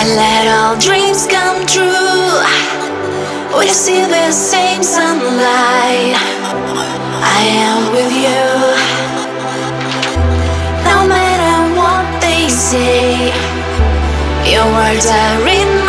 and let all dreams come true. We see the same sunlight. I am with you. No matter what they say, your words are in.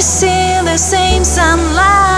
see the same sunlight.